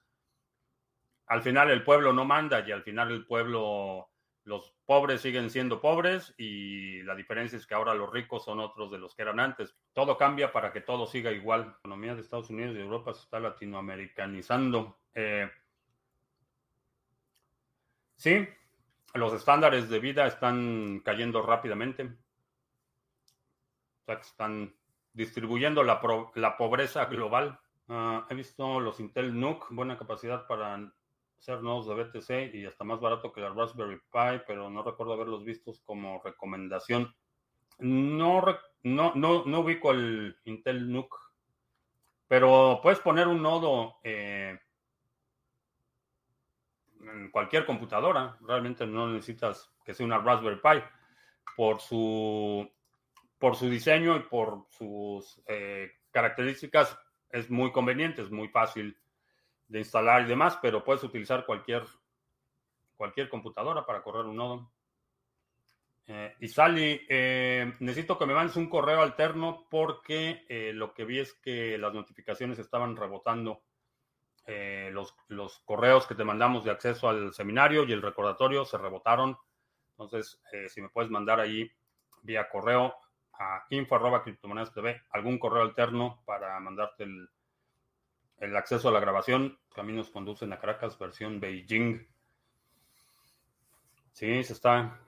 Al final el pueblo no manda y al final el pueblo. Los pobres siguen siendo pobres y la diferencia es que ahora los ricos son otros de los que eran antes. Todo cambia para que todo siga igual. La economía de Estados Unidos y Europa se está latinoamericanizando. Eh, sí, los estándares de vida están cayendo rápidamente. O sea, que están distribuyendo la, la pobreza global. Uh, he visto los Intel NUC, buena capacidad para hacer nodos de BTC y hasta más barato que la Raspberry Pi, pero no recuerdo haberlos vistos como recomendación. No, no, no, no ubico el Intel NUC, pero puedes poner un nodo eh, en cualquier computadora. Realmente no necesitas que sea una Raspberry Pi por su, por su diseño y por sus eh, características. Es muy conveniente, es muy fácil de instalar y demás, pero puedes utilizar cualquier, cualquier computadora para correr un nodo. Eh, y Sally, eh, necesito que me mandes un correo alterno porque lo que vi es que las notificaciones estaban rebotando eh, los, los, correos que te mandamos de acceso al seminario y el recordatorio se rebotaron. Entonces, eh, si me puedes mandar ahí vía correo a info arroba TV, algún correo alterno para mandarte el, el acceso a la grabación. Caminos conducen a Caracas, versión Beijing. Sí, se está,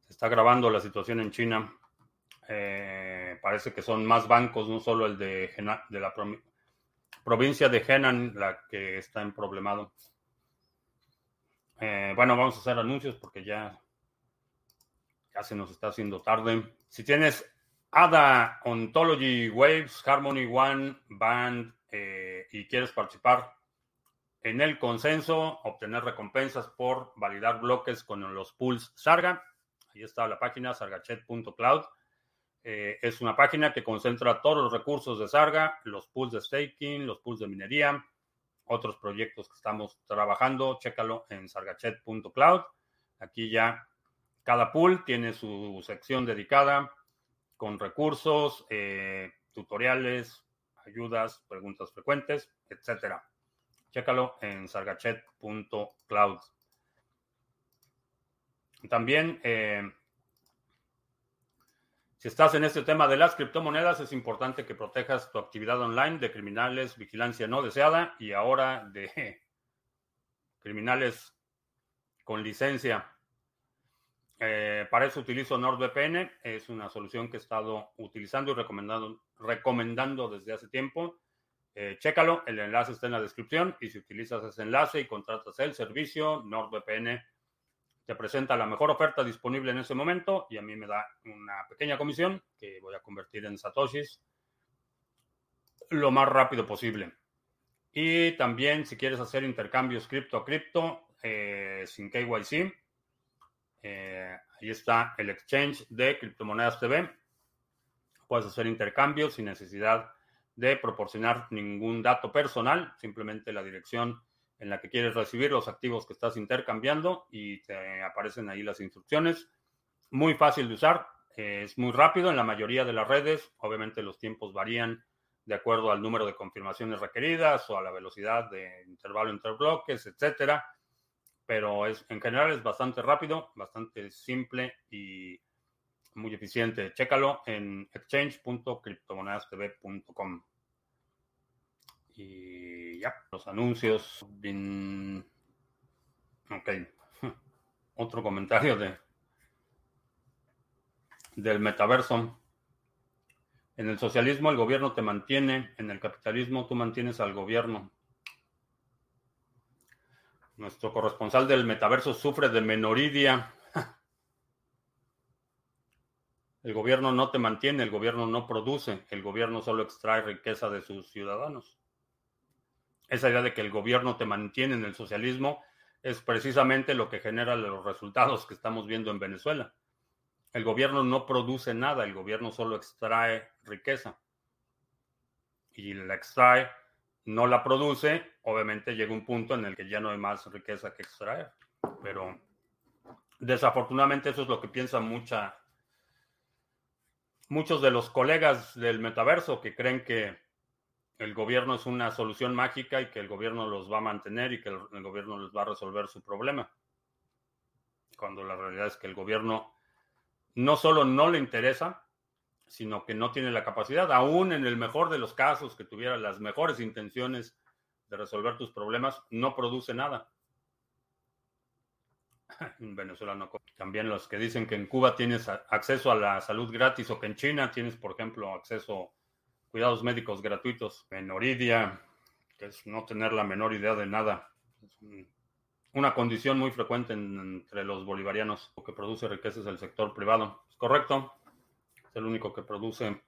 se está grabando la situación en China. Eh, parece que son más bancos, no solo el de, de la provincia de Henan la que está en problemado. Eh, bueno, vamos a hacer anuncios porque ya, ya se nos está haciendo tarde. Si tienes ADA, Ontology, Waves, Harmony One, Band eh, y quieres participar en el consenso, obtener recompensas por validar bloques con los pools Sarga, ahí está la página sargachet.cloud. Eh, es una página que concentra todos los recursos de Sarga, los pools de staking, los pools de minería, otros proyectos que estamos trabajando. Chécalo en sargachet.cloud. Aquí ya cada pool tiene su sección dedicada con recursos, eh, tutoriales, ayudas, preguntas frecuentes, etc. Chécalo en sargachet.cloud. También eh, si estás en este tema de las criptomonedas, es importante que protejas tu actividad online de criminales, vigilancia no deseada y ahora de criminales con licencia. Eh, para eso utilizo NordVPN. Es una solución que he estado utilizando y recomendando, desde hace tiempo. Eh, chécalo, el enlace está en la descripción y si utilizas ese enlace y contratas el servicio, NordVPN te presenta la mejor oferta disponible en ese momento y a mí me da una pequeña comisión que voy a convertir en satoshis lo más rápido posible. Y también si quieres hacer intercambios cripto a cripto eh, sin KYC, eh, ahí está el exchange de criptomonedas TV. Puedes hacer intercambios sin necesidad de proporcionar ningún dato personal, simplemente la dirección en la que quieres recibir los activos que estás intercambiando y te aparecen ahí las instrucciones. Muy fácil de usar, es muy rápido en la mayoría de las redes. Obviamente los tiempos varían de acuerdo al número de confirmaciones requeridas o a la velocidad de intervalo entre bloques, etcétera. Pero es, en general es bastante rápido, bastante simple y muy eficiente. Chécalo en exchange.cryptomonedastv.com. Y ya, los anuncios. Ok. Otro comentario de del metaverso. En el socialismo el gobierno te mantiene, en el capitalismo tú mantienes al gobierno. Nuestro corresponsal del metaverso sufre de menoridia. El gobierno no te mantiene, el gobierno no produce, el gobierno solo extrae riqueza de sus ciudadanos. Esa idea de que el gobierno te mantiene en el socialismo es precisamente lo que genera los resultados que estamos viendo en Venezuela. El gobierno no produce nada, el gobierno solo extrae riqueza. Y la extrae, no la produce, obviamente llega un punto en el que ya no hay más riqueza que extraer. Pero desafortunadamente eso es lo que piensan mucha, muchos de los colegas del metaverso que creen que el gobierno es una solución mágica y que el gobierno los va a mantener y que el, el gobierno les va a resolver su problema. Cuando la realidad es que el gobierno no solo no le interesa, sino que no tiene la capacidad, aún en el mejor de los casos, que tuviera las mejores intenciones de resolver tus problemas, no produce nada. En Venezuela no. También los que dicen que en Cuba tienes acceso a la salud gratis o que en China tienes, por ejemplo, acceso a cuidados médicos gratuitos. Menoridia, que es no tener la menor idea de nada. Es una condición muy frecuente entre los bolivarianos. Lo que produce riqueza es el sector privado. Es correcto. El único que produce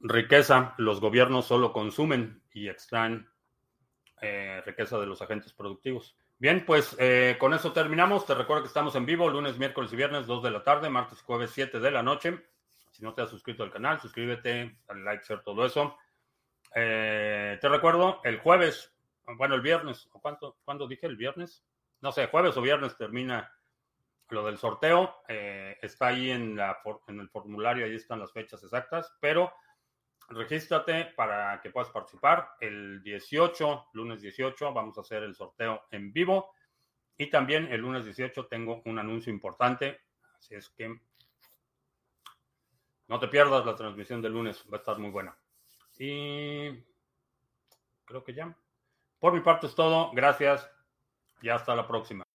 riqueza. Los gobiernos solo consumen y extraen eh, riqueza de los agentes productivos. Bien, pues eh, con eso terminamos. Te recuerdo que estamos en vivo lunes, miércoles y viernes, 2 de la tarde, martes y jueves, 7 de la noche. Si no te has suscrito al canal, suscríbete, dale like, share, todo eso. Eh, te recuerdo, el jueves bueno, el viernes, ¿o cuánto, cuándo dije el viernes? No sé, jueves o viernes termina lo del sorteo. Eh, está ahí en, la, en el formulario, ahí están las fechas exactas, pero regístrate para que puedas participar. El 18, lunes 18, vamos a hacer el sorteo en vivo. Y también el lunes 18 tengo un anuncio importante, así es que no te pierdas la transmisión del lunes, va a estar muy buena. Y creo que ya. Por mi parte es todo. Gracias y hasta la próxima.